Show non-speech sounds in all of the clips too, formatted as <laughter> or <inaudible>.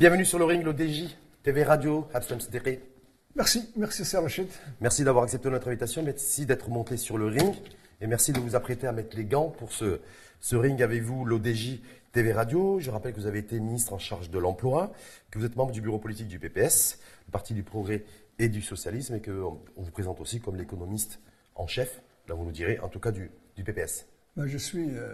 Bienvenue sur le ring, l'ODJ, TV Radio, Abstam Siddiqui. Merci, merci Sir Rachid. Merci d'avoir accepté notre invitation, merci d'être monté sur le ring et merci de vous apprêter à mettre les gants pour ce, ce ring avec vous, l'ODJ TV Radio. Je rappelle que vous avez été ministre en charge de l'emploi, que vous êtes membre du bureau politique du PPS, le Parti du Progrès et du Socialisme, et qu'on vous présente aussi comme l'économiste en chef, là vous nous direz, en tout cas du, du PPS. Ben, je suis, euh,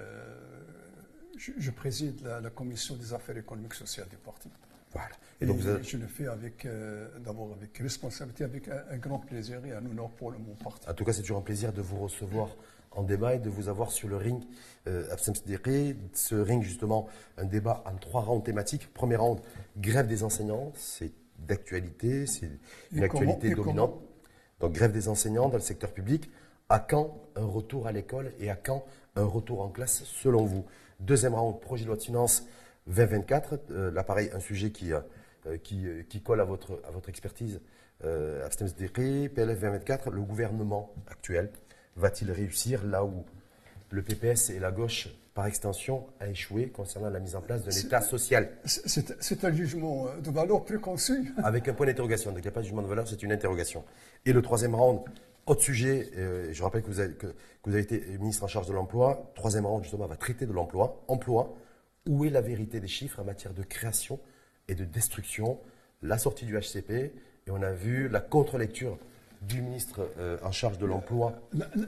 je, je, préside la, la, commission des affaires économiques et sociales du parti. Voilà. Et, et donc vous avez... je le fais avec, euh, d'abord avec responsabilité, avec un, un, grand plaisir et un honneur pour le, mon parti. En tout cas, c'est toujours un plaisir de vous recevoir en débat et de vous avoir sur le ring euh, Absem. Ce ring, justement, un débat en trois rounds thématiques. Premier round, grève des enseignants. C'est d'actualité, c'est une Et actualité comment- dominante. Donc, grève des enseignants dans le secteur public. À quand un retour à l'école et à quand un retour en classe, selon vous? Deuxième round, projet de loi de finances 2024. Euh, là, pareil, un sujet qui, euh, qui, euh, qui colle à votre, à votre expertise. Euh, PLF 2024, le gouvernement actuel va-t-il réussir là où le PPS et la gauche, par extension, a échoué concernant la mise en place d'un C'est- État social? C'est- un jugement euh, de valeur préconçu. <laughs> avec un point d'interrogation. Donc il n'y a pas de jugement de valeur, c'est une interrogogation. Et le troisième round, autre sujet, euh, je rappelle que vous, avez, que, que vous avez été ministre en charge de l'emploi. Troisième round, justement, va traiter de l'emploi. Emploi, où est la vérité des chiffres en matière de création et de destruction? La sortie du HCP, et on a vu la contre-lecture du ministre euh, en charge de l'emploi.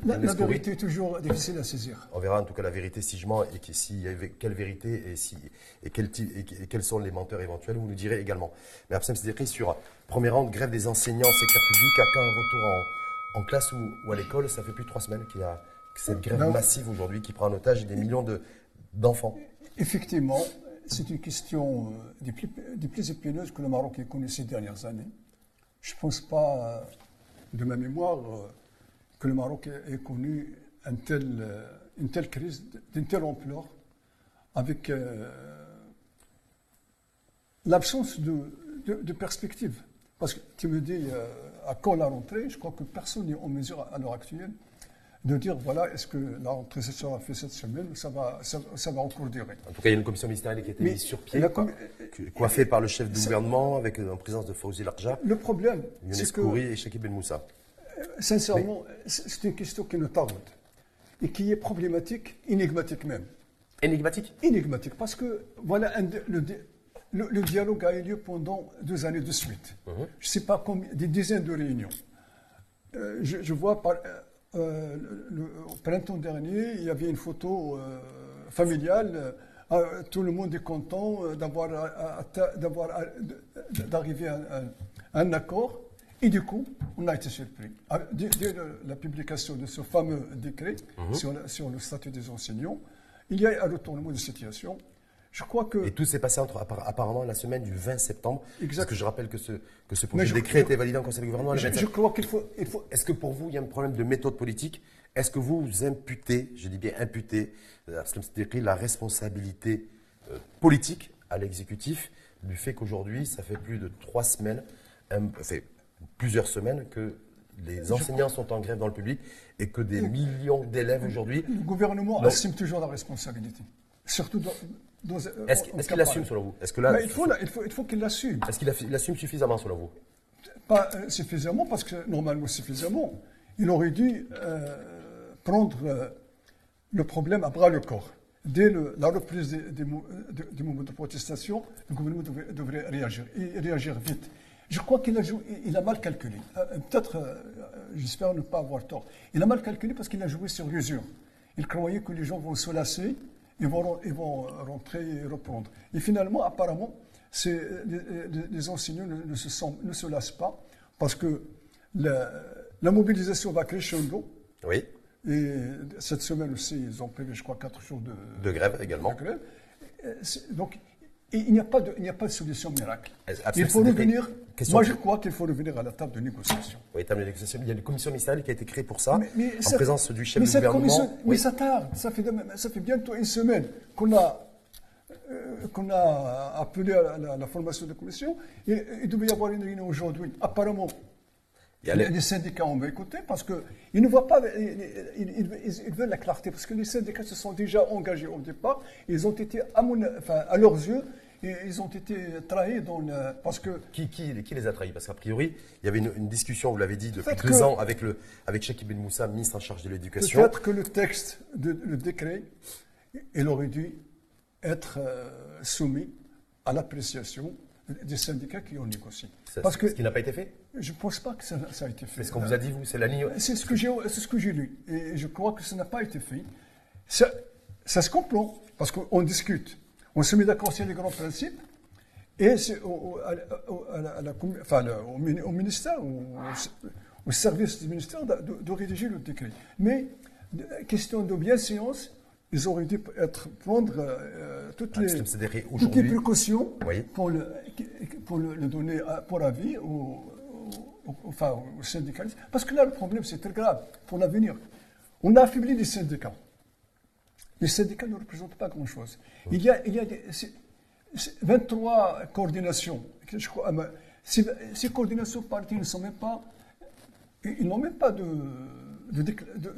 La, vérité est toujours difficile à saisir. On verra en tout cas la vérité si je mens et que, si, quelle vérité et, si, et, quel type- et, et quels sont les menteurs éventuels, vous nous direz également. Mais Absem Siddiqui, sur premier rang, grève des enseignants, secteur public, à quand un retour en, en classe ou, ou à l'école? Ça fait plus de trois semaines qu'il y a cette grève massive aujourd'hui qui prend en otage des millions de- d'enfants. Effectivement, c'est une question euh, des plus, épineuses que le Maroc ait connue ces dernières années. Je ne pense pas, euh, de ma mémoire, euh, que le Maroc ait, connu un tel, une telle crise d'une telle ampleur avec l'absence de, perspective. Parce que tu me dis à quand la rentrée, je crois que personne n'est en mesure à l'heure actuelle de dire voilà, est-ce que la rentrée se sera faite cette semaine ou ça va, ça, ça va encore durer. En tout cas, il y a une commission ministérielle qui a été Mais mise sur pied, la quoi, coiffée par le chef du gouvernement, avec euh, en présence de Fawzi Larja, Le problème, c'est que, et Shakib Ben Moussa. sincèrement, c'est c'est une question qui nous tarde et qui est problématique, énigmatique même. Énigmatique? Énigmatique, parce que voilà, un le, le- le dialogue a eu lieu pendant deux années de suite. Je ne sais pas combien, des dizaines de réunions. Euh, je, je vois par, euh, le- au printemps dernier, il y avait une photo euh, familiale. euh, tout le monde est content d'avoir d'arriver à, un- à un accord. Et du coup, on a été surpris. Ah, Dès, la publication de ce fameux décret sur, le- sur le statut des enseignants, il y a un retournement de situation. Je crois que Et tout s'est passé entre, apparemment la semaine du 20 septembre. Exact. Parce que je rappelle que ce, que ce projet je- de décret été validé en Conseil de gouvernement je, 27 je crois qu'il faut, il faut Est-ce que pour vous, il y a un problème de méthode politique? Est-ce que vous, imputez, je dis bien imputez, euh, la responsabilité euh, politique à l'exécutif du fait qu'aujourd'hui, ça fait plus de trois semaines, fait plusieurs semaines que les enseignants sont en grève dans le public et que des millions d'élèves aujourd'hui. Le gouvernement assume toujours la responsabilité. Surtout dans. Est-ce qu'il en est-ce qu'il campagne. assume selon vous? Est-ce que là, Mais il faut, la- il faut, il faut qu'il l'assume. est-ce qu'il aff- il assume suffisamment selon vous? Pas euh, suffisamment, parce que normalement suffisamment. Il aurait dû euh, prendre euh, le problème à bras le corps. Dès le- la reprise du mouvement de protestation, le gouvernement devrait, devrait réagir, et réagir vite. Je crois qu'il a, joué- il a mal calculé. Peut-être, j'espère ne pas avoir tort. Il a mal calculé parce qu'il a joué sur l'usure. Il croyait que les gens vont se lasser, ils vont, ren- ils vont rentrer et reprendre. Et finalement, apparemment, les, enseignants ne, ne se sentent- ne se lassent pas parce que la, la mobilisation va crescendo. Oui. Et cette semaine aussi, ils ont prévu, je crois, quatre jours de, De grève également. de grève. Euh, Donc, et il n'y a, pas de- il n'y a pas de solution miracle. Est-ce- Il faut revenir. Moi, je crois qu'il faut revenir à la table de négociation. Oui, table de négociation. Il y a une commission ministérielle qui a été créée pour ça, Mais- mais en présence du chef mais du cette gouvernement. commission- Oui. Mais ça tarde. Ça fait, ça fait bientôt une semaine qu'on a, euh, qu'on a appelé à la, la- la formation de commission. Et, il devait y avoir une réunion aujourd'hui. Apparemment, Il y a les, les- syndicats ont écouté parce qu'ils ne voient pas, ils, veulent la clarté parce que les syndicats se sont déjà engagés au départ. Ils ont été, à, mon- enfin, à leurs yeux, ils ont été trahis dans le, parce que Qui, qui, qui les a trahis? Parce qu'a priori, il y avait une, une discussion, vous l'avez dit, depuis deux ans avec, le, avec Cheikh Ibn Moussa, ministre en charge de l'éducation. peut-être que le texte, de, le décret, il aurait dû être euh, soumis à l'appréciation des syndicats qui ont négocié. Ça- Parce que Ce qui n'a pas été fait je ne pense pas que ça, ça a été fait. C'est ce qu'on vous a dit, vous C'est la ligne. C'est ce que j'ai, c'est ce que j'ai lu. Et je crois que ça n'a pas été fait. Ça, ça se comprend, parce qu'on discute. On se met d'accord sur les grands principes. Et c'est au, au- à la- au- à la- à la commu- enfin, le- au, mini- au ministère, au, service du ministère de, de- rédiger le décret. Mais, question de bienséance, ils auraient dû être, prendre euh, toutes, Ah, les, c'est- c'est-à-dire toutes les précautions Oui. pour, le, pour le, le donner pour avis aux, aux- enfin, aux syndicalistes. Parce que là, le problème, c'est très grave pour l'avenir. On a affaibli les syndicats. Les syndicats ne représentent pas grand-chose. Il y a, il y a des- c'est- c'est 23 coordinations. Je crois, ah, ces, ces coordinations parties ne sont même pas. Ils n'ont même pas de-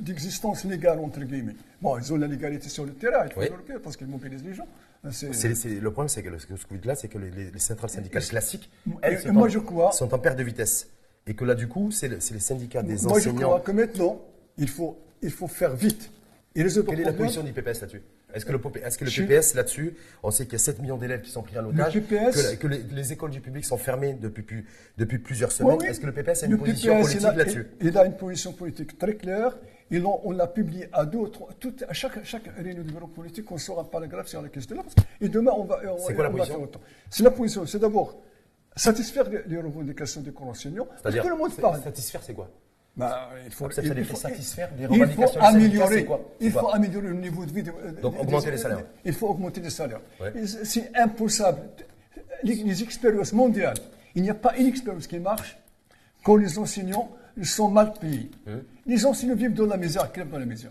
d'existence légale, entre guillemets. Bon, ils ont la légalité sur le terrain, il faut Oui. le parce qu'ils mobilisent les gens. C'est- c'est- le problème, c'est que le- ce que vous dites là, c'est que les, les- les centrales syndicales classiques, elles, sont, moi, en, je crois- sont en perte de vitesse. Et que là, du coup, c'est le- les syndicats des Moi, je enseignants. crois que maintenant, il faut, il faut faire vite. Et résoudre Quelle est la position du PPS là-dessus? Est-ce que le, que PPS là-dessus, on sait qu'il y a 7 millions d'élèves qui sont pris en otage, PPS que, que les, les écoles du public sont fermées depuis, plus- depuis plusieurs semaines. Oui, oui. Est-ce que le PPS a une Le position PPS, politique là-dessus? il, a une position politique très claire. Et on l'a publié à deux ou trois. tout- à chaque, chaque réunion du bureau politique, on sort un paragraphe sur la question là. Et demain, on va. C'est quoi la position? faire autant. C'est la position. C'est d'abord satisfaire les, les revendications des. C'est-à-dire, Tout le monde parle. satisfaire, c'est quoi? Bah, il faut, ça, il- faut- satisfaire les il faut des améliorer, quoi il faut améliorer le niveau de vie. de- Donc, des- augmenter des- les salaires. Il faut augmenter les salaires. Ouais. C'est- impossible. Les, les expériences mondiales, il n'y a pas une expérience qui marche quand les enseignants sont mal payés. Hein Les enseignants vivent dans la misère, crèvent dans la misère.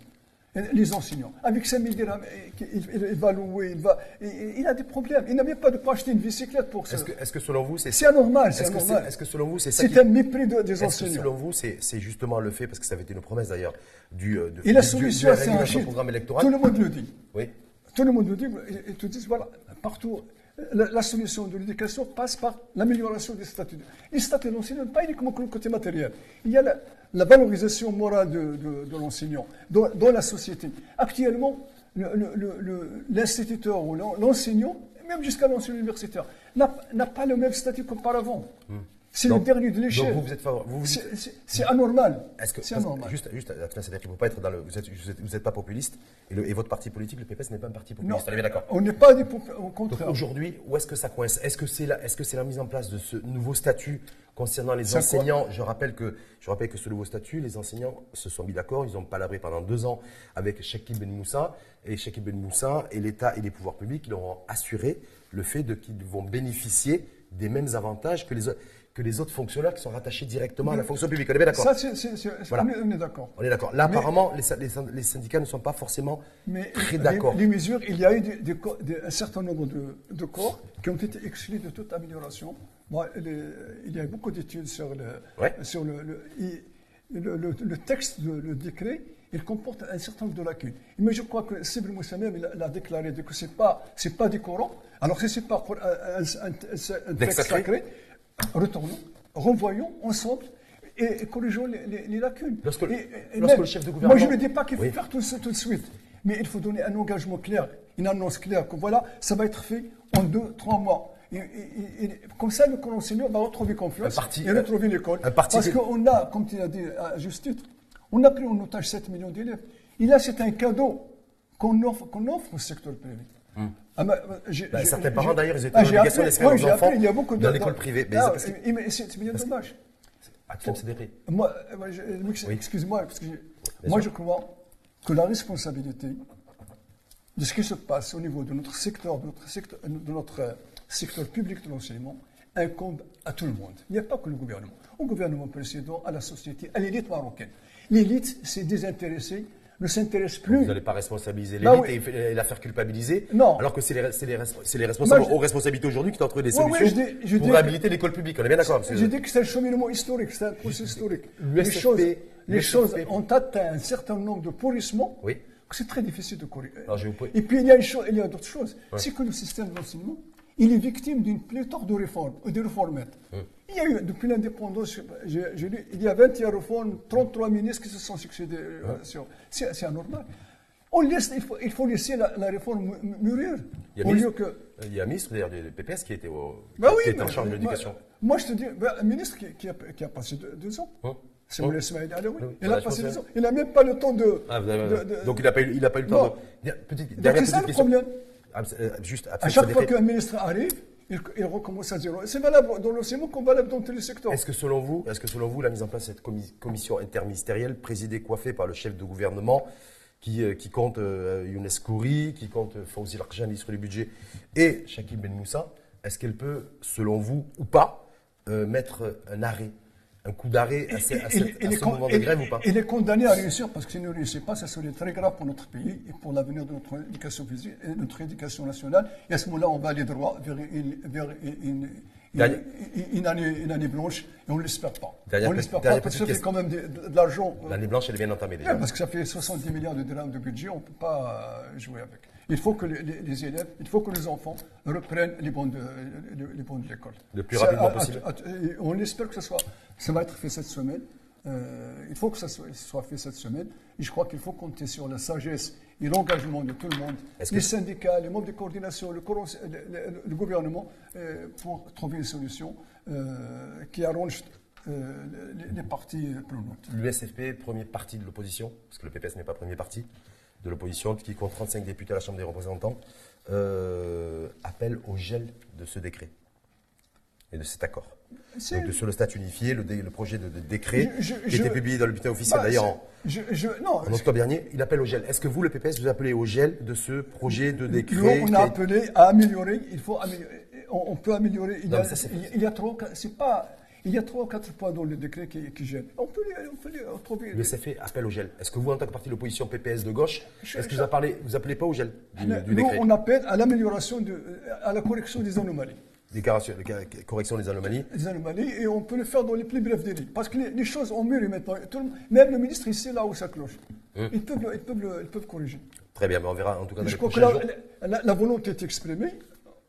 Les enseignants, avec 5 000 dirhams, eh, il, va louer, il, va, il, a des problèmes. Il n'a même pas de quoi acheter une bicyclette pour ça. Est-ce que, selon vous, c'est C'est anormal, c'est est-ce que, anormal. est-ce que selon vous, c'est ça C'est qui- un mépris de- des Est-ce que enseignants. selon vous, c'est justement le fait, parce que ça avait été une promesse d'ailleurs, du, euh, de, Et la du- du- solution, du chiffre. programme électoral Tout le monde le dit. Oui. Tout le monde le dit, et, te disent, voilà, partout, la, la solution de l'éducation passe par l'amélioration des statuts. Les statuts de l'enseignant, pas uniquement que le côté matériel. Il y a la, la valorisation morale de, l'enseignant dans, dans la société. Actuellement, le- le- le- le- l'instituteur ou l'en- l'enseignant, même jusqu'à l'enseignant universitaire, n'a n'a pas le même statut qu'auparavant. C'est le dernier de l'échelle. vous, vous êtes. Vous, vous C'est- anormal. Est-ce que anormal. juste, juste, c'est-à-dire qu'il ne faut pas être dans le. Vous êtes, vous êtes, vous êtes pas populiste et, le- et votre parti politique, le PPS, n'est pas un parti Non, populiste. On est bien d'accord. on n'est pas des au contraire. aujourd'hui, où est-ce que ça coince? Est-ce que c'est la, est-ce que c'est la mise en place de ce nouveau statut concernant les enseignants? Je rappelle que, je rappelle que ce nouveau statut, les enseignants se sont mis d'accord. Ils ont palabré pendant deux ans avec Sheikh Ben Moussa et Sheikh Ben Moussa et l'État et les pouvoirs publics leur ont assuré le fait de qu'ils vont bénéficier des mêmes avantages que les, o- que les autres fonctionnaires qui sont rattachés directement à la fonction publique. On est bien d'accord Ça, c'est- c'est- c'est- Voilà. on est, on est d'accord. On est d'accord. Là, Mais- apparemment, les, sy- les sy- les syndicats ne sont pas forcément Mais très les- d'accord. Les, mesures, il y a eu des- des co- des- un certain nombre de, de corps qui ont été exclus de toute amélioration. Les- il y a eu beaucoup d'études sur le, Ouais. sur le, le- texte, de- le décret. Il comporte un certain nombre de lacunes. Mais je crois que Sibri Moussa même il a, il a déclaré que ce n'est pas, c'est pas du Coran. Alors, si ce n'est pas un, un- un- un texte sacré. sacré, retournons, renvoyons ensemble et, et corrigeons les, les- les lacunes. Lorsque le- Et- et lorsque même- le chef de Moi, gouvernement- je ne dis pas qu'il faut Oui. faire tout ça tout de suite, mais il faut donner un engagement clair, une annonce claire, que voilà, ça va être fait en deux, trois mois. Et, et- et- comme ça, le enseignant va retrouver confiance parti- et retrouver l'école. Parce qu'on a, comme tu as dit à juste titre, on a pris en otage 7 millions d'élèves. Et là, c'est un cadeau qu'on offre, qu'on offre au secteur privé. Ah, bah, Hmm. Bah, certains parents, d'ailleurs, ils étaient ah, en j'ai obligation appris- d'inscrire oui, leurs enfants il y a beaucoup de- dans l'école privée. Ah, mais c'est bien dommage. Tu considéré. Moi, euh, Oui. excuse-moi, parce que moi je crois que la responsabilité de ce qui se passe au niveau de notre secteur, de notre secteur, de notre euh, secteur public de l'enseignement, incombe à tout le monde. Il n'y a pas que le gouvernement. Au gouvernement précédent, à la société, à l'élite marocaine. L'élite s'est désintéressée, ne s'intéresse plus. Vous n'allez pas responsabiliser Bah l'élite oui. et la faire culpabiliser. Non. Alors que c'est les, responsables je- aux responsabilités aujourd'hui qui doivent trouver des Ouais, ouais, solutions je dis- je pour dis- réhabiliter l'école publique. On est bien d'accord. J'ai dit que c'est un cheminement historique, c'est un processus historique. Les choses, les choses ont atteint un certain nombre de pourrissements Oui. que c'est très difficile de corriger. Alors, je vous Et puis il y a, une chose, il y a d'autres choses. C'est que le système d'enseignement, il est victime d'une pléthore de réformes, de réformettes. Il y a eu, depuis l'indépendance, j'ai lu, il y a 21 réformes, 33 ministres qui se sont succédés. euh, C'est anormal. On laisse, il, faut, il faut laisser la, la réforme mûrir. Il y a Au mis- lieu que. Il y a un ministre d'ailleurs du PPS qui était, au, Bah qui oui, était en charge de l'éducation. Moi, je te dis, ben, un ministre qui, qui a, qui a passé deux, deux ans. Ismaïl Alaoui. Oui, Il a passé bien. ans. Il n'a même pas le temps de. Ah, vous avez- de- de- donc il n'a pas, eu- il a pas eu le temps Non. de. Petite, dernière c'est ça petite le question. problème. Ah, juste À chaque fois qu'un ministre arrive, il, recommence à zéro. C'est valable dans valable dans tous les secteurs. Est-ce que selon vous, est-ce que selon vous, la mise en place de cette commi- commission interministérielle, présidée, coiffée par le chef de gouvernement, qui, euh, compte euh, Younes Kouri, qui compte euh, Fawzi Larjani sur les budgets, et Shakib Ben Moussa, est-ce qu'elle peut, selon vous ou pas, mettre un arrêt, un coup d'arrêt à, ce- à à moment de grève ou pas? Il est condamné à réussir parce que s'il ne réussit pas, ça serait très grave pour notre pays et pour l'avenir de notre éducation physique et notre éducation nationale. Et à ce moment-là, on va aller droit vers une, vers une, une- Dernier- une- une année, une année blanche et on ne l'espère pas. Dernière on ne l'espère pas parce que ça fait quand même de, de- de l'argent. euh, L'année blanche, elle est bien entamée déjà. Ouais, parce que ça fait 70 milliards de dirhams de budget, on ne peut pas euh, jouer avec. Il faut que les, élèves, il faut que les enfants reprennent les bons de, les, les de l'école. Le plus rapidement à- à- possible. à- et on espère que ça, soit, ça va être fait cette semaine. Euh, il faut que ça soit, soit fait cette semaine. Et je crois qu'il faut compter sur la sagesse et l'engagement de tout le monde, les que- syndicats, les membres de coordination, le, le- gouvernement, euh, pour trouver une solution euh, qui arrange euh, les, les parties prenantes. L'USFP, premier parti de l'opposition, parce que le PPS n'est pas premier parti de l'opposition, qui compte 35 députés à la Chambre des représentants, euh, appelle au gel de ce décret et de cet accord. Donc sur le statut unifié, le, dé- le projet de, de décret Je- je- qui je- était publié dans le bulletin officiel Bah, d'ailleurs en, octobre dernier, il appelle au gel. Est-ce que vous, le PPS, vous appelez au gel de ce projet de décret nous, on a a- appelé à améliorer. Il faut améliorer. On, on peut améliorer. Il y a, ça, il y a trois, c'est pas. Il y a trois ou quatre points dans le décret qui, qui gênent. On peut les, on peut les trouver. L'USFP appelle au gel. Est-ce que vous, en tant que parti de l'opposition PPS de gauche, est-ce que vous appelez, vous appelez pas au gel du, du Nous, décret on appelle à l'amélioration, de, à la correction des anomalies. Déclaration- de correction des anomalies Des anomalies, et on peut le faire dans les plus brefs délais. Parce que les, les choses ont mûri maintenant. Tout le monde- même le ministre, sait là où ça cloche. Hum. Ils, peuvent, ils, peuvent ils peuvent corriger. Très bien, mais on verra en tout cas dans Je les crois que la, jours. la- la- la volonté est exprimée.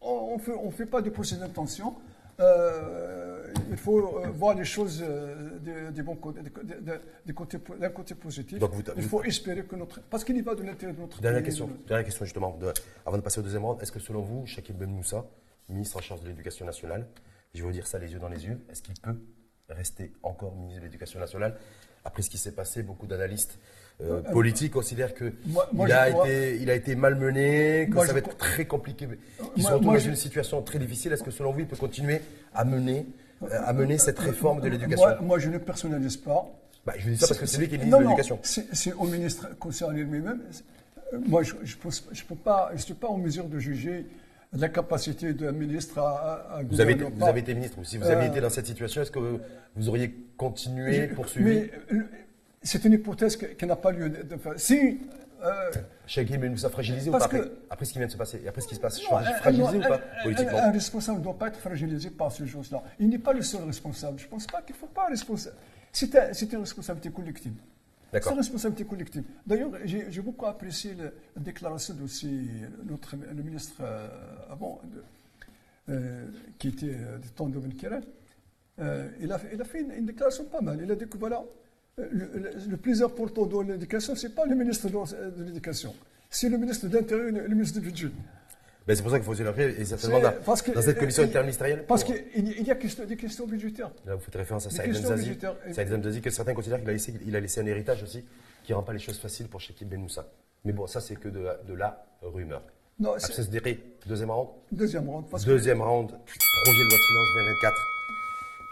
On ne fait, on fait pas de procès d'intention. Euh, il faut euh, voir les choses euh, des, côtés, po- d'un côté positif. Donc vous- il faut espérer que notre. Parce qu'il y va de l'intérêt de notre Dernière pays. question, de- dernière question justement, de- avant de passer au deuxième round. Est-ce que selon vous, Shakib Ben Moussa, ministre en charge de l'éducation nationale, je vais vous dire ça les yeux dans les yeux, est-ce qu'il peut rester encore ministre de l'éducation nationale? Après ce qui s'est passé, beaucoup d'analystes euh, politiques considèrent qu'il Moi- moi, a, crois- été, il a été malmené, que Moi, ça va être très compliqué, qu'il Moi- se retrouve moi, dans une situation très difficile. Est-ce que selon vous, il peut continuer à mener, euh, à mener cette réforme de l'éducation Moi, moi, je ne personnalise pas. Bah, Je vous dis ça parce que c'est lui qui est ministre de l'éducation. c'est au ministre concerné lui-même. Euh, Moi, je ne je je peux pas, je suis pas en mesure de juger la capacité d'un ministre à, à- Vous avez, été, gouverner ou vous pas. avez été ministre, si vous aviez Euh, été dans cette situation, est-ce que vous auriez continué, poursuivi? Mais euh, c'est une hypothèse qui n'a pas lieu. Si. Euh, Shakib Ben Moussa fragilisé ou pas après, que- après ce qui vient de se passer, après ce qui se passe, non, un- fragilisé un- ou pas un- politiquement un, un responsable ne doit pas être fragilisé par ces choses-là. Il n'est pas le seul responsable. Je ne pense pas qu'il ne faut pas responsable. C'est un- c'est une responsabilité collective. C'est D'accord. une responsabilité collective. D'ailleurs, j'ai beaucoup apprécié le- la déclaration de notre, le ministre euh, avant, de- euh, qui était euh, du temps de. Euh, il, a, fait- il a fait une, une déclaration pas mal. Il a dit que voilà, euh, le, le- le plus important dans l'éducation, ce n'est pas le ministre de, l'éducation, c'est le ministre de l'Intérieur et le, ministre du budget. Ben, c'est pour ça qu'il faut se et certainement dans, parce que- dans cette commission interministérielle. Parce pour- qu'il y, il y a question- des questions budgétaires. Là, vous faites référence à Saïd Zazi. Zazi, que certains considèrent qu'il a, laissé- il a laissé un héritage aussi, qui rend pas les choses faciles pour Shakib Ben Moussa. Mais bon, ça, c'est que de, la- de la rumeur. Non, Après c'est ce décret, deuxième round. deuxième round. Parce que- Deuxième round, projet de loi de finances 2024.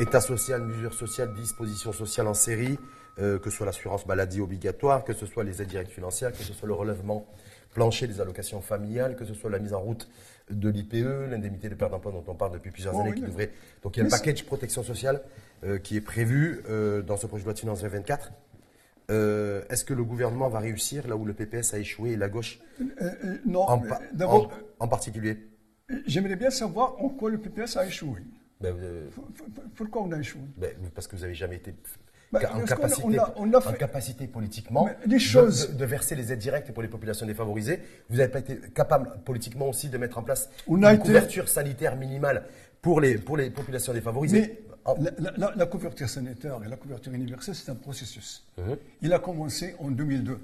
État social, mesures sociales, dispositions sociales en série, euh, que ce soit l'assurance maladie obligatoire, que ce soit les aides directes financières, que ce soit le relèvement plancher des allocations familiales, que ce soit la mise en route de l'IPE, l'indemnité de perte d'emploi dont on parle depuis plusieurs Oh, années, oui, qui devrait. Donc il y a un package protection sociale euh, qui est prévu euh, dans ce projet de loi de finances 2024. Euh, Est-ce que le gouvernement va réussir là où le PPS a échoué et la gauche non, en, pa- en- en particulier j'aimerais bien savoir en quoi le PPS a échoué. Ben, Pourquoi on a échoué? Ben, parce que vous n'avez jamais été. Bah, en, capacité, on a- on a fait- en capacité politiquement de- choses- de, de verser les aides directes pour les populations défavorisées. Vous n'avez pas été capable politiquement aussi de mettre en place On une été- couverture sanitaire minimale pour les, pour les populations défavorisées. Mais En- la, la- la- la couverture sanitaire et la couverture universelle, c'est un processus. Mhm. Il a commencé en 2002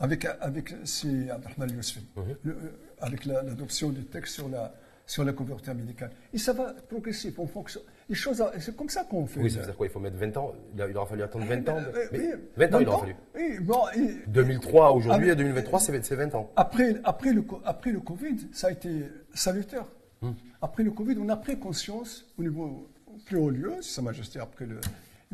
avec, avec Abdelrahman Yousfi, Mhm. le- euh, avec la- l'adoption du texte sur la, sur la couverture médicale. Et ça va progressif. On. Les choses, c'est comme ça qu'on fait. oui, ça veut dire quoi Il faut mettre 20 ans Il a- il aura fallu attendre 20 ans Euh, mais oui, 20 ans, il aura fallu. Oui, bon, et 2003 aujourd'hui Ah, et 2023, c'est c'est 20 ans. après, après, le, après le Covid, ça a été salutaire. Hmm. Après le Covid, on a pris conscience au niveau plus haut lieu, si Sa Majesté, après le.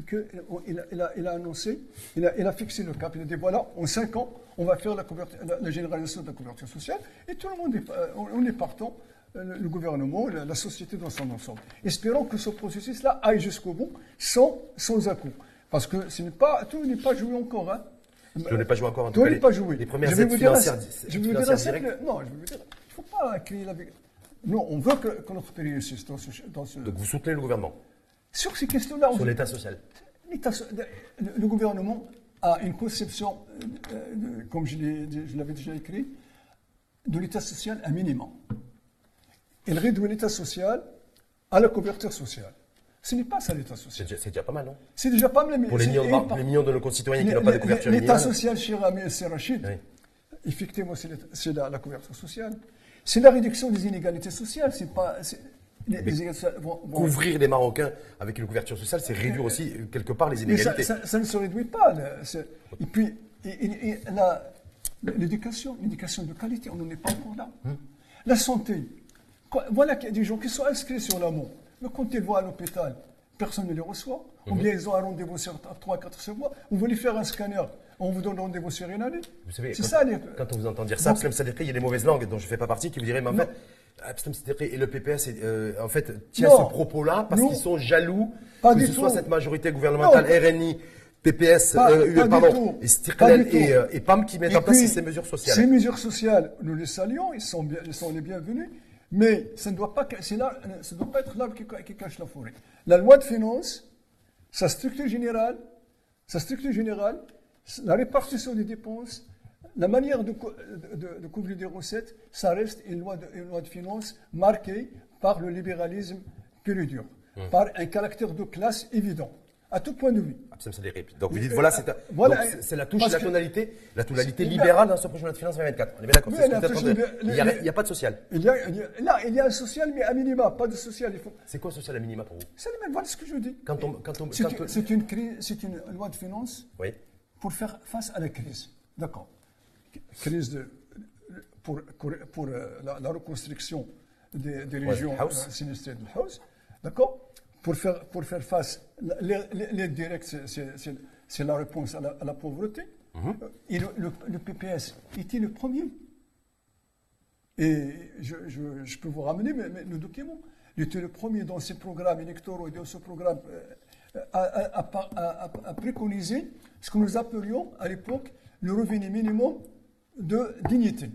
Que, il, a, il a- il a annoncé, il a, il a fixé le cap. Il a dit voilà, en 5 ans, on va faire la, couverture- la- la généralisation de la couverture sociale. Et tout le monde est, euh, on, on est partant, euh, le, gouvernement, la, la société dans son ensemble. Espérons que ce processus-là aille jusqu'au bout, sans, sans à-coup. Parce que ce pas, tout n'est pas joué encore. Hein. Je n'ai pas joué encore en tout Tout cas. n'est les- pas joué. Les premières Je vais aides vous dire un- je vais vous dire financières un simple- directes. Non, je vais vous dire, il ne faut pas créer la. Non, on veut que, que notre pays réussisse dans ce. Dans ce Donc vous soutenez le gouvernement sur ces questions-là, on- sur l'état social. le gouvernement a une conception, euh, de- comme je l'avais déjà écrit, de l'État social un minimum. Il réduit l'État social à la couverture sociale. Ce n'est pas ça l'État social. c'est déjà pas mal, non? C'est déjà pas mal. mais Pour les millions, de, par- les millions de nos concitoyens qui n'ont pas de couverture L'État social, cher ami Rachid, Oui. effectivement, c'est la, la couverture sociale. C'est la réduction des inégalités sociales. C'est pas. Les- les Couvrir les Marocains avec une couverture sociale, c'est réduire aussi euh, quelque part les ça, inégalités. ça- ça ne se réduit pas. Et puis, l'éducation, l'éducation de qualité, on n'en est pas encore là. Hum. La santé, voilà qu'il y a des gens qui sont inscrits sur l'amour, mais quand ils vont à l'hôpital, personne ne les reçoit, ou Hum. bien ils ont un rendez-vous sur 3-4 mois, vous voulez faire un scanner, on vous donne rendez-vous sur une année. Vous savez, quand, ça. les- quand on vous entend dire ça, Donc- Abslam Sadeghi, il y a des mauvaises langues dont je ne fais pas partie qui vous diraient, mais en fait, Et le PPS, euh, en fait, tient Non. ce propos-là parce qu'ils sont jaloux Pas que ce soit cette majorité gouvernementale Non. RNI, PPS, Pas- euh, pas du pardon, et et, euh, et PAM qui mettent Et en place ces mesures sociales. Ces mesures sociales, nous les saluons, ils sont, bien, ils sont les bienvenus, mais ça ne doit pas, c'est là- ça ne doit pas être l'arbre qui, qui cache la forêt. La loi de finances, sa structure générale, sa structure générale, la répartition des dépenses, la manière de, co- de- de- de couvrir des recettes, ça reste une loi de, une loi de finances marquée par le libéralisme pur et dur, Hum. par un caractère de classe évident, à tout point de vue. Sadeghi. Donc vous dites, Euh, voilà, c'est un- voilà, la touche, la tonalité, la tonalité libérale dans ce projet de loi de finances 2024. On est bien d'accord. Il n'y a, pas de social. Il y a, là, il y a un social, mais à minima, pas de social. Faut, C'est quoi social à minima pour vous? C'est le même, voilà ce que je dis. Quand on, quand on, C'est une- une loi de finances Oui. pour faire face à la crise. D'accord. Crise de, pour, pour, pour, euh, la, la reconstruction des, des régions euh, sinistrées de House. D'accord? Pour faire, pour faire face, la- l'aide directe, c'est- la réponse à la, à la pauvreté. Mhm. Euh, Et le, le- le PPS était le premier. Et je, je- je peux vous ramener mais- mais le document. Il était le premier dans ses programmes électoraux et dans ce programme euh, à préconiser ce que nous appelions à l'époque le revenu minimum de dignité,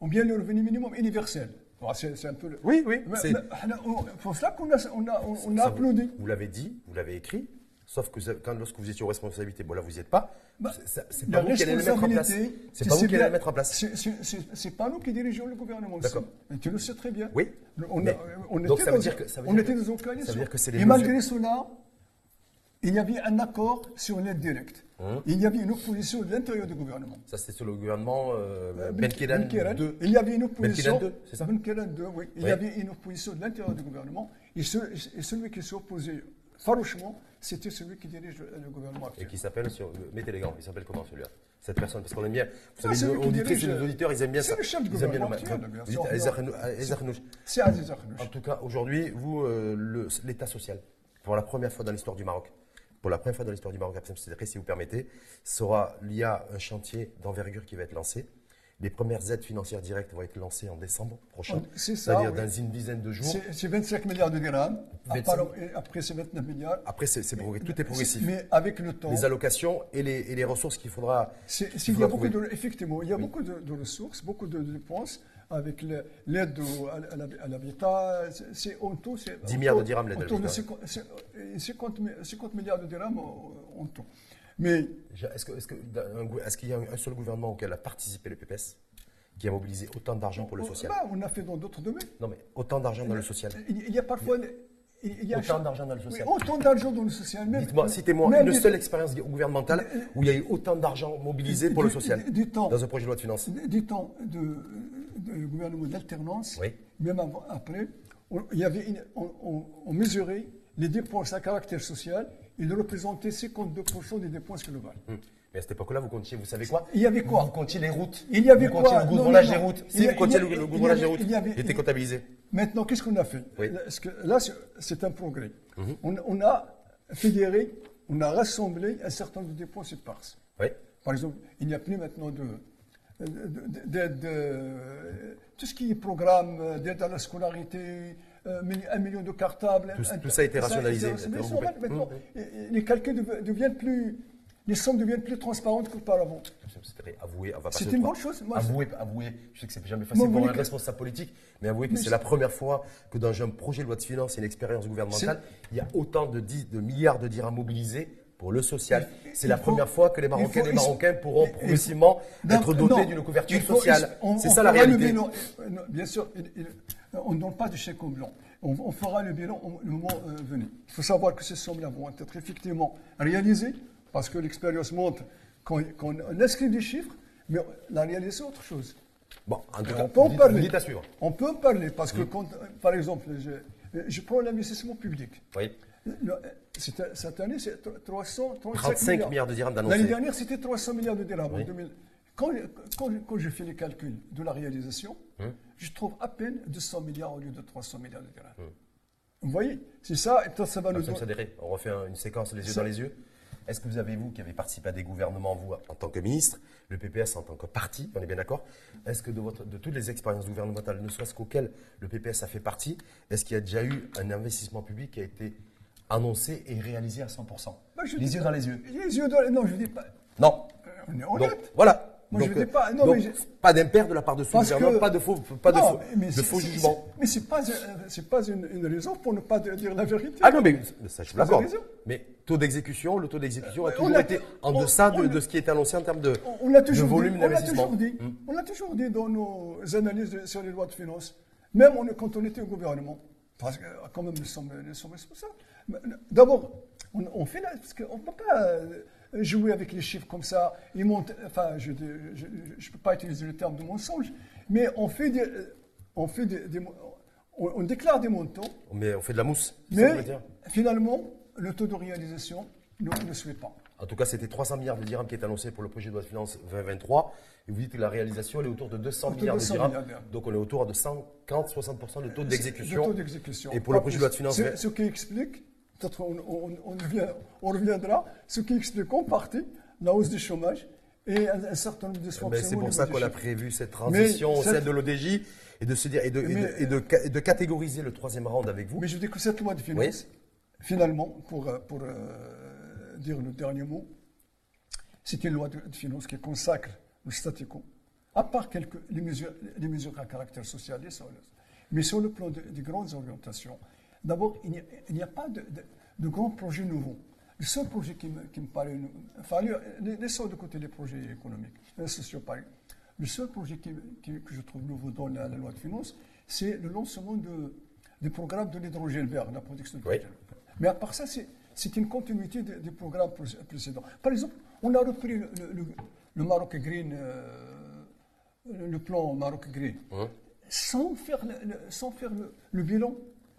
ou bien le revenu minimum universel. Bon, c'est un peu le- Oui, oui, Mais- pour cela qu'on a, on a, on, a applaudi. Vous, vous l'avez dit, vous l'avez écrit, sauf que quand, lorsque vous étiez aux responsabilités, bon là vous n'y êtes pas, Bah, c'est- pas vous qui allez le mettre en place. C'est pas vous qui allez mettre en place. c'est- pas nous qui dirigeons le gouvernement. D'accord. tu le sais très bien. Oui, On, mais- a- on donc était ça veut dans- dire que- ça veut on dire était que- dans une ça coalition. veut dire que c'est les Et mesures- malgré cela, il y avait un accord sur l'aide directe. Hum. Il y avait une opposition de l'intérieur du gouvernement. Ça c'était sur le gouvernement euh, Kéran. 2. Il y avait une opposition. Ben Kéran 2, c'est ça Kéran 2, oui. Il Oui. y avait une opposition de l'intérieur du gouvernement. Et, ce- et celui qui opposé farouchement, c'était celui qui dirige le, le gouvernement Et actuel. qui s'appelle, sur, mettez les gants, il s'appelle comment celui-là? Cette personne, parce qu'on aime bien, vous Ah, savez, c'est nos auditrices et nos auditeurs, ils aiment bien c'est ça. le chef du Ils aiment bien gouvernement. C'est Aziz Akhnouch. En tout cas, aujourd'hui, vous, euh, le- l'État social, pour la première fois dans l'histoire du Maroc, pour la première fois dans l'histoire du Maroc, Sedré, si vous permettez, sera, il y a un chantier d'envergure qui va être lancé. Les premières aides financières directes vont être lancées en décembre prochain, ça, c'est-à-dire oui. dans une dizaine de jours. C'est c'est 25 milliards de dirhams. 25. Apparemment, et Après, c'est 29 milliards. Après, c'est, tout est progressif. Mais avec le temps, Les allocations et les, et les ressources qu'il faudra. il y a beaucoup de, effectivement, il y a beaucoup de, de ressources, beaucoup de dépenses avec l'aide à, à l'hab- à l'habitat. C'est- en tout, c'est 10 milliards de dirhams, l'aide à l'habitat. 50, c'est- euh, 50 mi- 50 milliards de dirhams. en tout. Mais Est-ce qu'il est est qu'il y a un seul gouvernement auquel a participé le PPS qui a mobilisé autant d'argent pour le social bah, On a fait dans d'autres domaines. Non, mais autant d'argent dans le social. Il y a parfois. Il y a autant d'argent dans le social. autant d'argent dans le social. Dites-moi, citez-moi une seule expérience gouvernementale où il y a eu autant d'argent mobilisé pour le social temps, dans un projet de loi de finances. Du temps de, gouvernement d'alternance, même après, on, il y avait on, mesurait les dépenses à caractère social, ils représentaient 52% des dépenses globales. Hum. Mais à cette époque-là, vous comptiez, vous savez quoi? Il y avait quoi? Vous comptiez les routes. Il y avait vous quoi? le goudronnage des routes. Si, vous comptiez le goudronnage des routes. Il était comptabilisé. Maintenant, qu'est-ce qu'on a fait? Là, c'est un progrès. Mhm. on, a fédéré, on a rassemblé un certain nombre de dépenses éparses. Oui. Par exemple, il n'y a plus maintenant de tout ce qui est programme d'aide à la scolarité, euh, un million de cartables. Tout, ça a été rationalisé. maintenant, mhm. les calculs deviennent plus, les sommes deviennent plus transparentes qu'auparavant. C'est une bonne chose. avouez, je sais que c'est jamais facile pour un responsable politique, mais avouez que c'est la première fois que dans un projet de loi de finances et une expérience gouvernementale, il y a autant de, de milliards de dirhams mobilisés pour le social. C'est la première fois que les Marocains et les Marocains pourront progressivement être dotés d'une couverture sociale. C'est ça la réalité. bien sûr, on ne donne pas de chèque au blanc. On, fera le bilan le moment euh, venu. Il faut savoir que ces sommes-là vont être effectivement réalisées parce que l'expérience montre qu'on inscrit des chiffres, mais la réalisation, c'est autre chose. Bon, en tout cas, on peut en parler. On peut en parler parce que, quand, par exemple, je, je prends l'investissement public. Oui. Cette année, c'est 335 milliards. de dirhams d'annoncés. L'année dernière, c'était 300 milliards de dirhams. Quand, quand, quand, je fais les calculs de la réalisation, hum. je trouve à peine 200 milliards au lieu de 300 milliards de dirhams. Hum. Vous voyez C'est ça, et ça va nous. On refait une séquence les yeux dans les yeux. Est-ce que vous avez, vous, qui avez participé à des gouvernements, vous, en tant que ministre, le PPS en tant que parti, on est bien d'accord? Est-ce que de, votre, de toutes les expériences gouvernementales, ne serait-ce qu'auxquelles le PPS a fait partie, est-ce qu'il y a déjà eu un investissement public qui a été annoncé et réalisé à 100% Les yeux dans les yeux. Les yeux dans les Non, je ne dis pas. Non. Euh, on est honnête. voilà. Moi, donc, je dis pas. Non, mais pas d'impair de la part de ce gouvernement, pas de faux, pas de faux, de faux jugements. Mais pas, c'est pas une, une, raison pour ne pas dire la vérité. Ah non, mais ça, je suis d'accord. Mais taux d'exécution, le taux d'exécution a toujours été en deçà de, de, ce qui est annoncé en termes de, on de volume d'investissement. Hmm. On l'a toujours dit dans nos analyses sur les lois de finances, même quand on était au gouvernement. Parce que quand même, nous sommes, nous sommes responsables. D'abord, on, on, fait là, parce qu'on ne peut pas jouer avec les chiffres comme ça. Ils montent, enfin, je ne peux pas utiliser le terme de mensonge, mais on fait des, on fait des, on, déclare des montants. Mais on fait de la mousse. Mais finalement, le taux de réalisation ne, ne suit pas. En tout cas, c'était 300 milliards de dirhams qui est annoncé pour le projet de loi de finances 2023. Et vous dites que la réalisation est autour de 200 milliards de dirhams. donc on est autour de 140-60% de taux d'exécution. Et pour le projet de loi de finances. Ce qui explique peut-être on, on, reviendra, ce qui explique en partie la hausse du chômage et un, certain nombre de eh ben, C'est pour ça qu'on a prévu cette transition au sein de l'ODJ et de se dire et de, et, de, catégoriser le troisième round avec vous. Mais je dis que cette loi de finances, finalement, pour, pour euh, dire le dernier mot, c'est une loi de, finances qui consacre le statu quo, à part quelques les mesures, les mesures à caractère social, mais sur le plan des grandes orientations, D'abord, il n'y a, pas de, grands projets nouveaux. Le seul projet qui me, qui me paraît. Enfin, laissons de côté les projets économiques, les sociaux, Le seul projet qui, que je trouve nouveau dans la, loi de finances, c'est le lancement de, des programmes de l'hydrogène vert, la production de l'hydrogène Mais à part ça, c'est une continuité des, programmes précédents. Par exemple, on a repris le, Maroc Green, euh, le plan Maroc Green, sans faire, sans faire le bilan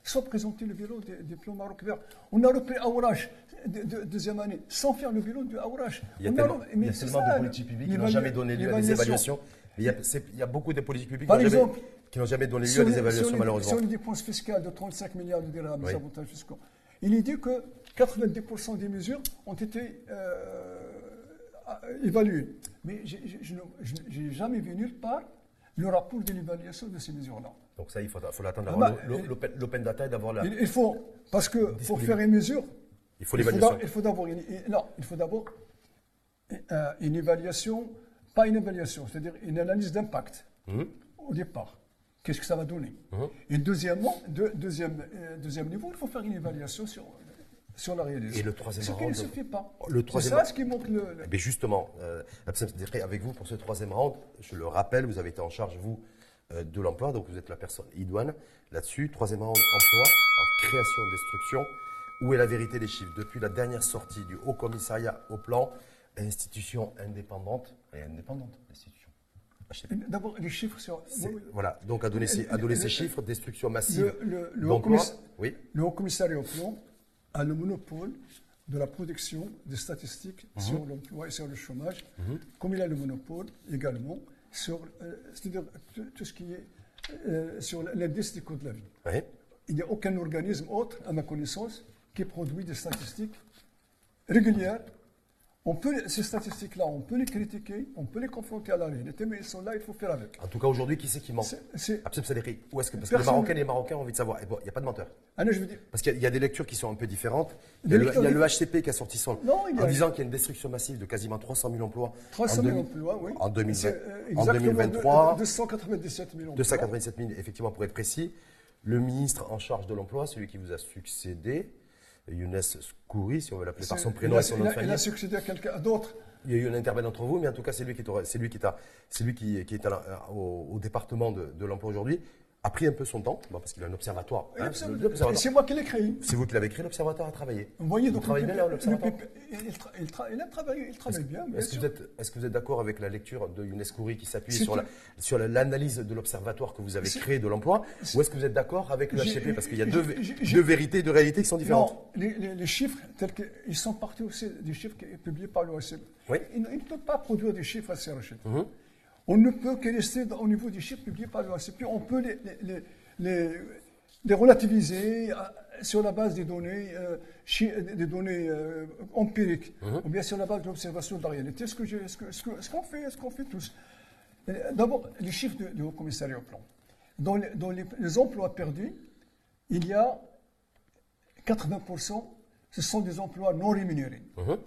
sans présenter le bilan des, plans Maroc vert. On a repris Aourage, de, deuxième année, sans faire le bilan du Aourage. Il y a, tellement, de politiques publiques qui n'ont jamais donné lieu à des évaluations. Il y, a, beaucoup de politiques publiques qui n'ont jamais donné lieu à des évaluations, malheureusement. Sur les dépenses fiscales de 35 milliards de dirhams, des avantages fiscaux, il est dit que 90% des mesures ont été euh, évaluées. Mais je n'ai jamais vu nulle part le rapport de l'évaluation de ces mesures-là. Donc ça, il faut, l'attendre d'avoir l'open data et d'avoir la... Il, faut, parce que pour faire une mesure, il faut l'évaluation. Il faut d'abord une, non, il faut d'abord euh, une évaluation, pas une évaluation, c'est-à-dire une analyse d'impact mmh. au départ. Qu'est-ce que ça va donner? Mmh. Et deuxièmement, deuxième, euh, deuxième niveau, il faut faire une évaluation sur la réalisation. Et le troisième Ce qui ne round- se fait pas. Le C'est ça ce qui montre le. le- Eh justement, euh, avec vous pour ce troisième round, je le rappelle, vous avez été en charge, vous, euh, de l'emploi, donc vous êtes la personne idoine là-dessus. Troisième round, emploi, en création, destruction. Où est la vérité des chiffres? Depuis la dernière sortie du Haut Commissariat au Plan, institution indépendante, et indépendante, l'institution. D'abord, les chiffres sur. Voilà, donc à donner, ces, chiffres, destruction massive Le, le, le haut d'emplois. commiss- Oui, le Haut Commissariat au plan a le monopole de la production des statistiques Mhm. sur l'emploi et sur le chômage, comme il a le monopole également sur, euh, c'est-à-dire tout, tout ce qui est euh, sur l'indice du coût de la vie. oui. Il n'y a aucun organisme autre, à ma connaissance, qui produit des statistiques régulières. On peut, ces statistiques-là, on peut les critiquer, on peut les confronter à la réalité, mais ils sont là, il faut faire avec. En tout cas, aujourd'hui, qui c'est qui ment C'est- c'est- où est-ce que Parce que les Marocains et les Marocains ont envie de savoir. Et bon, Il n'y a pas de menteur. Ah non, je veux dire, Parce qu'il y, a- il y a des lectures qui sont un peu différentes. Il y a, le, il y a le lectures HCP qui a sorti son. Non, il a- en disant qu'il y a une destruction massive de quasiment 300 000 emplois. 300 en 000 demi- emplois, oui. En, 2020 C'est, euh, en exactement 2023, de- de- 297 000 emplois. 297 000, effectivement, pour être précis. Le ministre en charge de l'emploi, celui qui vous a succédé, Younes Skouri, si on veut l'appeler par son prénom a- et son nom il de a- Il famille. a succédé à quelqu'un à d'autres. Il y a eu un intermède entre vous, mais en tout cas, c'est lui qui, t'aura- c'est lui qui, t'a- c'est lui qui, qui est à au, au département de, de l'emploi aujourd'hui. A pris un peu son temps, bon, parce qu'il a un observatoire. hein, Et le- l'observatoire. C'est moi qui l'ai créé. C'est vous qui l'avez créé, l'observatoire a travaillé. Vous voyez, Vous donc travaillez le bien l'observatoire le il, tra- il tra- il a travaillé, il travaille bien, bien Est-ce que, vous êtes, est-ce que vous êtes d'accord avec la lecture de Younes Khoury qui s'appuie sur, la, l'analyse de l'observatoire que vous avez créé de l'emploi Ou est-ce que vous êtes d'accord avec le HCP Parce qu'il y a deux, vérités, deux réalités qui sont différentes? Non, les, les- les chiffres tels qu'ils sont partis aussi des chiffres publiés par l'OSCE. Oui. Ils, ne ils peuvent pas produire des chiffres assez rachètes. Mhm. On ne peut que rester au niveau des chiffres publiés par l'OSCE. On peut les, les, les, les- les relativiser à- sur la base des données, euh, des données euh, empiriques, Mhm. ou bien sur la base de l'observation de la réalité. Ce que j'ai- ce que- ce que- ce qu'on fait, ce qu'on fait tous? Euh, D'abord, les chiffres du, Haut Commissariat au plan. Dans, les, dans les- les emplois perdus, il y a 80%, ce sont des emplois non rémunérés Mhm.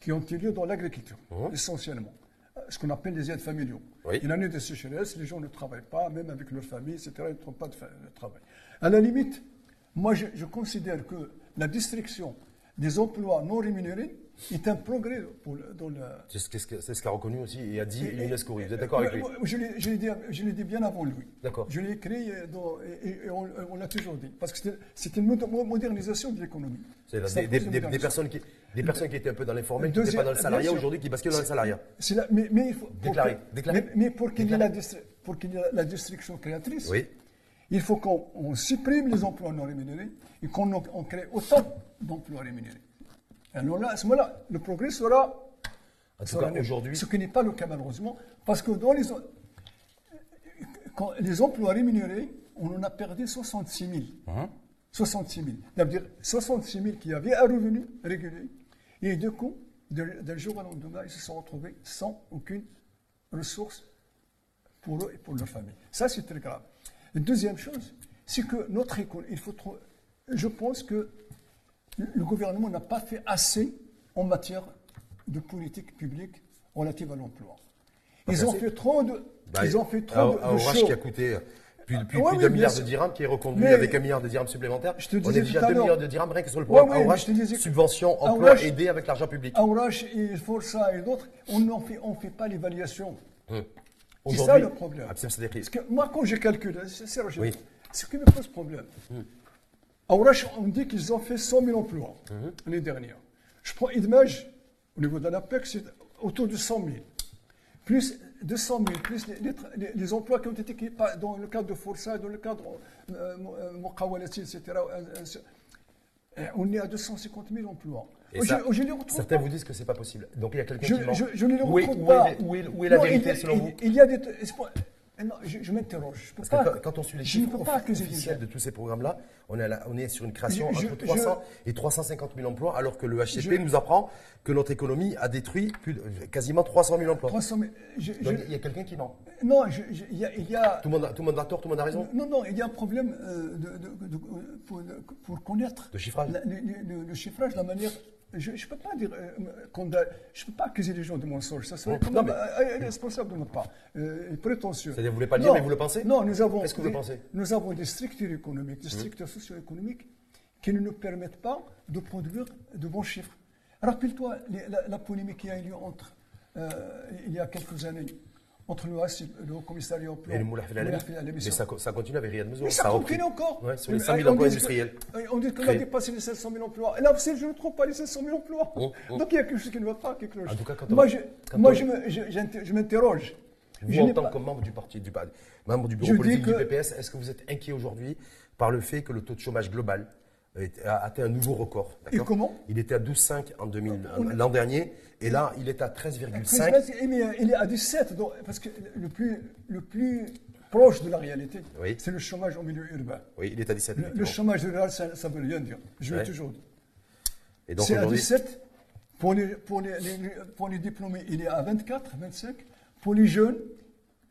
qui ont eu lieu dans l'agriculture, Mhm. essentiellement. Euh, Ce qu'on appelle les aides familiaux. Une année de sécheresse, les gens ne travaillent pas, même avec leur famille, etc. Ils ne trouvent pas de, travail. À la limite, moi, je considère que la destruction des emplois non rémunérés est un progrès pour le- dans le, C'est ce, c'est qu'a reconnu aussi et a dit Younes. Vous êtes d'accord avec lui Je l'ai- dit, bien avant lui. D'accord. Je l'ai écrit euh, dans- et, et- et on, on l'a toujours dit. Parce que c'était- c'était une moder- modernisation de l'économie. C'est C'est des, des- des- des personnes qui, des personnes qui étaient un peu dans l'informel, qui n'étaient pas dans le salariat aujourd'hui, qui basculent dans le salariat. C'est mais, mais il faut, pour Déclaré. que- Déclaré. Mais, mais pour qu'il y ait la, y ait destruction créatrice, Oui. il faut qu'on on supprime les emplois non rémunérés et qu'on crée autant d'emplois rémunérés. Alors là, à ce moment-là, le progrès sera. En tout sera cas, net. aujourd'hui, Ce qui n'est pas le cas malheureusement, parce que dans les, quand les emplois rémunérés, on en a perdu 66 000. Hein? 66 000. Ça veut dire 66 000 qui avaient un revenu régulier. Et du coup, d'un jour au lendemain, ils se sont retrouvés sans aucune ressource pour eux et pour leur famille. Ça, c'est très grave. Deuxième chose, c'est que notre école, il faut trop. Je pense que le gouvernement n'a pas fait assez en matière de politique publique relative à l'emploi. Ils ont assez. fait trop de. bah, ils ont fait un- trop de, un de orage show. qui a coûté plus, plus, Ouais, plus oui, d'un bien milliard sûr. de dirhams, qui est reconduit avec un milliard de dirhams supplémentaires. Je te On est déjà à 2 l'heure. milliards de dirhams rien que sur le programme ouais, disais subvention, emploi aidé avec l'argent public. Aouraj et Força et d'autres, on ne fait, on fait pas l'évaluation. Hum. C'est ça le problème. Parce que moi, quand je calcule, c'est Oui. ce qui me pose problème. Aouraj, on dit qu'ils ont fait 100 000 emplois l'année dernière. Je prends Idmaj, au niveau de l'APEC, c'est autour de 100 000. Plus 200 000, plus les, emplois qui ont été créés dans le cadre de Força, dans le cadre euh, euh, Mokawalati, etc. euh, euh, on est à 250 000 emplois. Et Je- ça, je les retrouve certains pas. vous disent que c'est pas possible. Donc il y a quelqu'un qui ment. je, je ne les où, est, retrouve où pas. est- où est- où est la Non, vérité il selon il- vous? Il y a des. Pas- non, je, je m'interroge. Parce pas. que quand, quand on suit les chiffres officiels de tous ces programmes-là, on, est on sur une création Je- entre je- 300 et 350 000 emplois, alors que le HCP nous apprend que notre économie a détruit plus de- quasiment 300 000 emplois. 300 000, je- je- Donc il y a quelqu'un qui ment. non, je- je- il y a. il y a- Tout le, monde a, tout le monde a tort, tout le monde a raison. non, non, il y a un problème euh, de, de- de- pour, pour connaître De chiffrage. la- le, le- le chiffrage, la manière. Je ne peux pas dire euh, je peux pas accuser les gens de mensonge. Ça serait Non, même euh, irresponsable de notre part, euh, prétentieux. C'est-à-dire, vous voulez pas le dire, Non, mais vous le pensez Non, nous avons. Qu'est-ce que vous le des- pensez Mmh. Nous avons des structures économiques, des structures socio-économiques qui ne nous permettent pas de produire de bons chiffres. Rappelle-toi la, polémique qui a eu lieu entre, euh, il y a quelques années entre le, le Haut Commissariat au plan et le Moulaf Mais ça, ça, continue avec Riyad Mazour. Mais ça, continue encore. Ouais, sur les 100 000 emplois industriels. on dit qu'on a dépassé les 700 000 emplois. Et là, je ne trouve pas les 700 000 emplois. Oh, oh. Donc il y a quelque chose qui ne va pas, quelque chose. En tout cas, quand moi, je, moi je m'interroge. Vous, en tant que membre du parti, du, membre du bureau politique du PPS, est-ce que vous êtes inquiet aujourd'hui par le fait que le taux de chômage global a atteint un nouveau record. Et comment Il était à 12,5 en l'an dernier, et là, il est à 13,5. Il est à 17, parce que le plus, le plus proche de la réalité, c'est le chômage au milieu urbain. Oui, il est à 17. Le, chômage rural, ça ne veut rien dire. Je l'ai toujours dit. C'est à 17. Pour les, pour, les, pour les diplômés, il est à 24, 25. Pour les jeunes,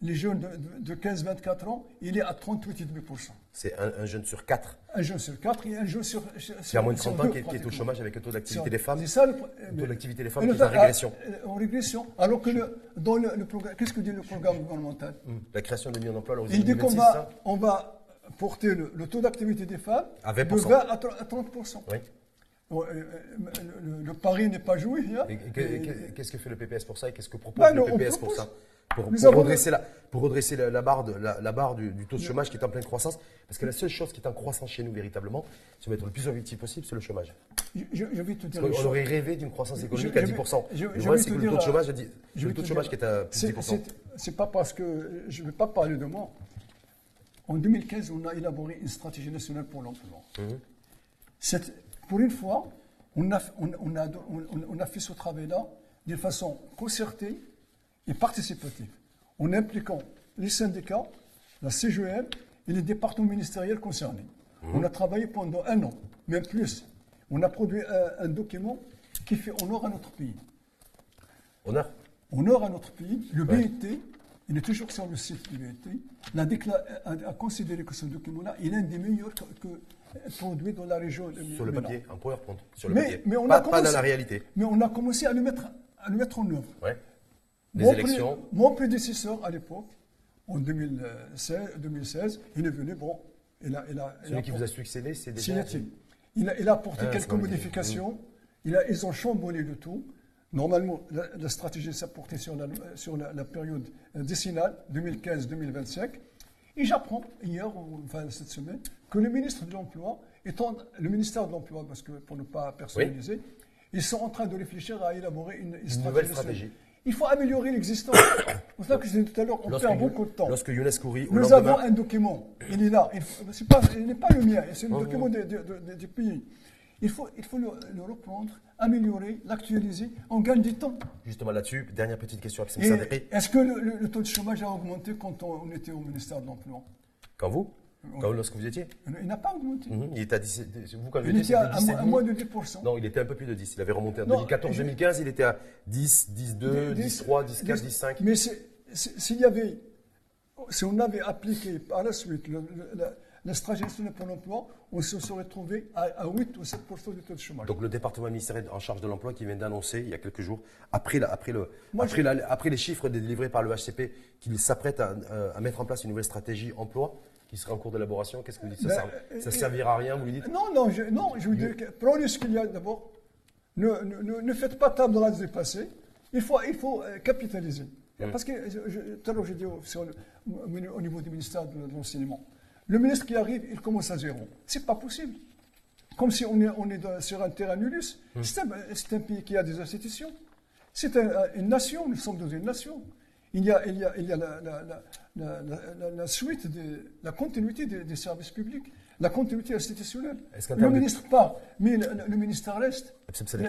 les jeunes de, 15-24 ans, il est à 38,5%. C'est un, jeune sur quatre. Un jeune sur quatre et un jeune sur. C'est à moins de 30 ans qui est, au chômage avec le taux d'activité des femmes. C'est ça le, taux d'activité des femmes qui est en régression. En régression. Alors que dans le, programme, qu'est-ce que dit le programme gouvernemental hum, La création de millions d'emplois. Il dit qu'on va, on va porter le, taux d'activité des femmes de 20 à 30%. Oui. Euh, euh, le, pari n'est pas joué. Hein. Qu'est-ce que fait le PPS pour ça et qu'est-ce que propose ben, le PPS pour ça? Pour, redresser, la, pour redresser la, barre, de, la, barre du, taux de chômage qui est en pleine croissance. Parce que la seule chose qui est en croissance chez nous véritablement, c'est être le plus objectif possible, c'est le chômage. Je, vais te dire on aurait rêvé d'une croissance économique à 10%. Je, le c'est que le taux de chômage, le taux de chômage qui est à plus de 10%. C'est pas parce que je ne vais pas parler de moi. En 2015, on a élaboré une stratégie nationale pour l'emploi. Mhm. Pour une fois, on a, on, a, on a fait ce travail-là de façon concertée et participative, en impliquant les syndicats, la CGL et les départements ministériels concernés. Mmh. On a travaillé pendant un an, même plus. On a produit un, document qui fait honneur à notre pays. Honneur Honneur à notre pays. Le BIT, il est toujours sur le site du BIT, a, a, considéré que ce document-là est l'un des meilleurs que, produit dans la région. Sur le papier, en PowerPoint. Sur le mais, papier. Mais on pas, a commencé, dans la réalité. Mais on a commencé à le mettre, à le mettre en œuvre. Ouais mon élections. mon prédécesseur à l'époque, en 2016, 2016, il est venu, bon, il a... Il a Celui qui vous a succédé, c'est déjà... Il a, il a apporté ah, quelques modifications, il a, ils ont chamboulé le tout. Normalement, la, stratégie s'est portée sur la, sur la, période décennale, 2015-2025. Et j'apprends hier, enfin cette semaine, que le ministre de l'Emploi, étant le ministère de l'Emploi, parce que pour ne pas personnaliser, ils sont en train de réfléchir à élaborer une, une nouvelle stratégie. Il faut améliorer l'existence. <coughs> C'est pour ça que je disais tout à l'heure, on perd beaucoup de temps. Lorsque Younes Nous avons un document, il est là. Il n'est pas, le mien, c'est le document du pays. Il faut, il faut le, reprendre, améliorer, l'actualiser. On gagne du temps. Justement là-dessus, dernière petite question. Est-ce que le, taux de chômage a augmenté quand on était au ministère de l'Emploi? Quand vous? Quand, lorsque vous étiez Il n'a pas augmenté. Mhm, il était à 10, vous, quand il était à, à, moins de 10%. Non, il était un peu plus de 10. Il avait remonté en 2014-2015, il était à 10, 10, 2, 10, 3, 10, 4, 10, 5. Mais s'il y avait, si on avait appliqué par la suite le, la, la stratégie pour l'emploi, on se serait trouvé à, 8 ou 7% du taux de chômage. Donc le département ministériel en charge de l'emploi qui vient d'annoncer il y a quelques jours, après, après, le, après, après, les chiffres délivrés par le HCP, qu'il s'apprête à, à, mettre en place une nouvelle stratégie emploi, qui sera en cours d'élaboration Qu'est-ce que vous dites Ça ne ben, servira à rien, vous lui dites? Non, non, je, non, je vous dis que prenez ce qu'il y a d'abord. Ne, ne, ne, faites pas table rase des passés. Il faut, il faut euh, capitaliser. Parce que tout à l'heure, j'ai dit au, au, niveau du ministère de, l'Enseignement, le ministre qui arrive, il commence à zéro. C'est pas possible. Comme si on est, on est sur un terrain nullus. C'est un, un, pays qui a des institutions. C'est une nation, nous sommes dans une nation. Il y a, il y a, il y a la, la, la, la, suite, de, la continuité des, services publics, la continuité institutionnelle. Le ministre part, mais le, ministère reste,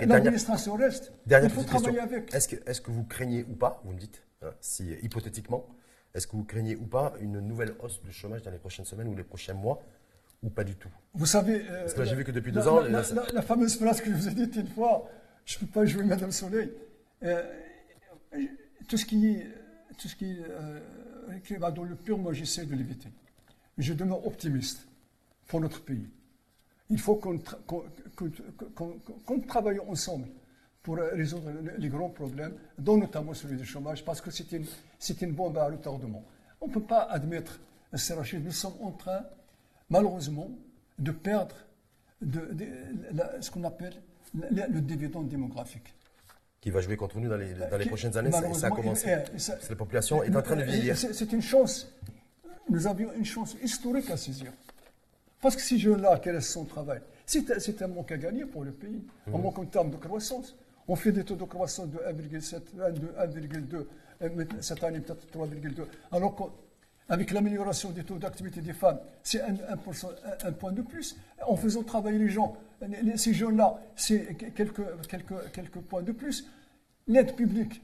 l'administration reste. il faut travailler avec. Est-ce que, est que vous craignez ou pas, vous me dites, hein, si hypothétiquement, est-ce que vous craignez ou pas une nouvelle hausse du chômage dans les prochaines semaines ou les prochains mois ou pas du tout? Vous savez. Euh, Parce que j'ai vu que depuis deux ans. La, fameuse phrase que je vous ai dite une fois, je ne peux pas jouer Madame Soleil. Euh, tout ce qui est tout ce qui, euh, va dans le pur, moi j'essaie de l'éviter. Je demeure optimiste pour notre pays. Il faut qu'on travaille ensemble pour résoudre les grands problèmes, dont notamment celui du chômage, parce que c'est une, une, bombe à retardement. On ne peut pas admettre, Rachid, nous sommes en train, malheureusement, de perdre ce qu'on appelle le, le dividende démographique. Qui va jouer contre nous dans les, dans les Qui- prochaines années, ça, a commencé. la population est en train de vieillir. C'est une chance. Nous avions une chance historique à saisir. Parce que ces jeunes-là restent sans travail, c'est un- c'est un manque à gagner pour le pays. Mmh. Un manque en termes de croissance. On fait des taux de croissance de 1,7, 1,2, 1,2, euh, cette année peut-être 3,2. Alors qu'avec l'amélioration des taux d'activité des femmes, c'est un, point de plus. En faisant travailler les gens, ces jeunes-là, c'est quelques, quelques, quelques points de plus. L'aide publique,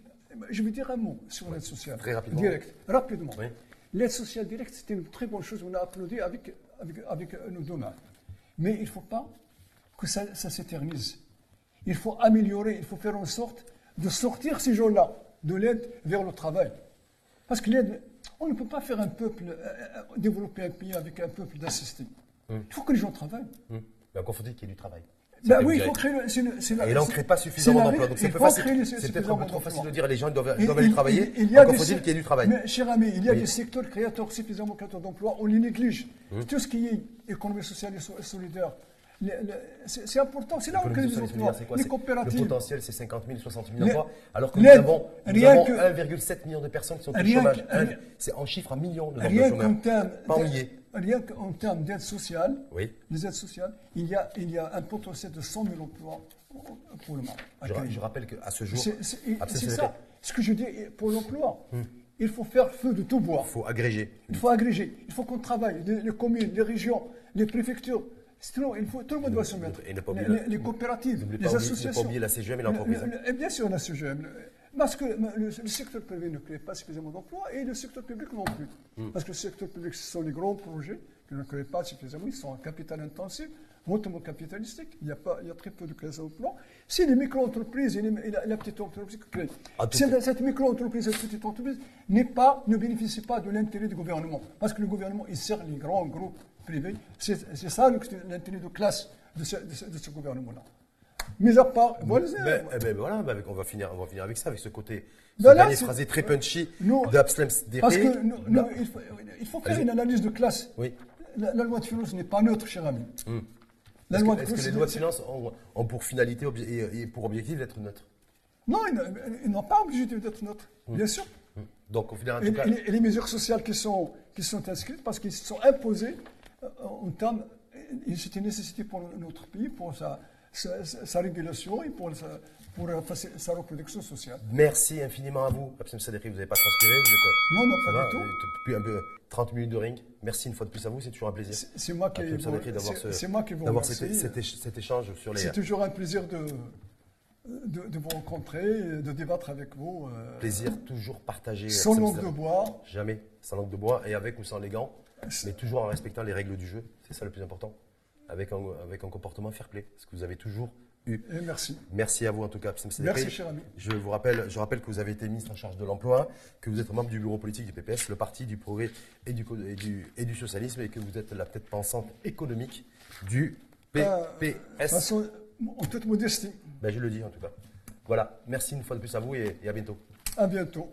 je vais dire un mot sur l'aide sociale. Très rapidement. Direct, rapidement. Oui. L'aide sociale directe, c'était une très bonne chose. On a applaudi avec, avec, avec euh, nos deux mains. Mais il ne faut pas que ça, ça s'éternise. Il faut améliorer, il faut faire en sorte de sortir ces gens-là de l'aide vers le travail. Parce que l'aide, on ne peut pas faire un peuple, euh, euh, développer un pays avec un peuple d'assistés. Il faut que les gens travaillent. Hum. Faut-il qu'il y ait du travail. Ben pas oui, il faut créer. le- la- Et là, on ne crée pas suffisamment la- d'emplois. Donc, c'est peu facile. peut-être un peu trop facile de dire les gens doivent, doivent aller il- travailler. il- y a des qu'il y ait du travail. Mais, cher ami, il y a des secteurs créateurs suffisamment créateurs d'emplois, on les néglige. Hum. Tout ce qui est économie sociale et so- solidaire, c'est important. C'est là où on crée des emplois. quoi? Les coopératives. Le potentiel, c'est 50 000, 60 000 Les- emplois, alors que nous avons, nous avons que- 1,7 million de personnes qui sont au chômage. C'est en chiffres, en millions de Rien qu'en termes Pas en milliers. Rien qu'en termes d'aide sociale, Oui. les aides sociales, il y, a, il y a un potentiel de 100 000 emplois pour le à Je, rappelle qu'à ce jour, C'est ça. Ce que je dis pour l'emploi. Il faut faire feu de tout bois. il faut agréger. Il faut agréger. Il faut qu'on travaille. Les, les communes, les régions, les préfectures. Sinon, il faut, tout le monde doit se mettre. et les, coopératives, les ne associations. pas oublier la CGM et l'entreprise. Le- le- et bien sûr, la CGM. Parce que le, le secteur privé ne crée pas suffisamment d'emplois et le secteur public non plus. Hmm. Parce que le secteur public, ce sont les grands projets qui ne créent pas suffisamment. Ils sont en capital intensif, hautement capitalistique. Il y a, pas, il y a très peu de création d'emplois. C'est les micro-entreprises et, les- et la, la petite entreprise qui créent. En tout Cette- micro-entreprise, cette petite entreprise n'est pas, ne bénéficie pas de l'intérêt du gouvernement. Parce que le gouvernement, il sert les grands groupes privés. C'est ça l'intérêt de classe de ce, de ce- de ce gouvernement-là. Mis à part, voilà, Ben, eh ben, voilà, ben, avec- on, va finir, on va finir avec ça, avec ce côté, ce Ben là, dernier phrasé très punchy d'Abslem parce que nous- nous, Là- il, faut, il faut faire une analyse de classe. Oui. La, la loi de finances n'est pas neutre, cher ami. La Hmm. Est-ce loi que, est-ce que les lois de finances ont, ont pour finalité et, et pour objectif d'être neutres Non, ils n'ont- pas obligé d'être neutres, bien sûr. Donc, au final, en Et, tout cas, et les, et les mesures sociales qui sont, qui sont inscrites, parce qu'elles sont imposées euh, en termes. C'est une nécessité pour notre pays, pour sa, sa, régulation et pour, sa, pour euh, sa, reproduction sociale. merci infiniment à vous. Abslem Sadri, vous n'avez pas transpiré. Vous êtes, Non, non, ça pas du tout. euh, Depuis un peu 30 minutes de ring. Merci une fois de plus à vous, c'est toujours un plaisir. C'est moi qui vous- d'avoir cet, cet éch- cet échange sur les C'est toujours un plaisir de, de, de vous rencontrer, de débattre avec vous. euh, plaisirs toujours partagés. sans langue de bois. Jamais sans langue de bois et avec ou sans les gants, mais toujours en respectant les règles du jeu. C'est ça le plus important. Avec un, avec un comportement fair play, ce que vous avez toujours eu. Et merci. Merci à vous en tout cas. Merci, cher ami. Je vous rappelle, je rappelle que vous avez été ministre en charge de l'emploi, que vous êtes membre du bureau politique du PPS, le parti du progrès et du, co- et du, et du socialisme, et que vous êtes la tête pensante économique du Euh, PPS. façon, en toute modestie. Ben, je le dis en tout cas. Voilà, merci une fois de plus à vous et- et à bientôt. À bientôt.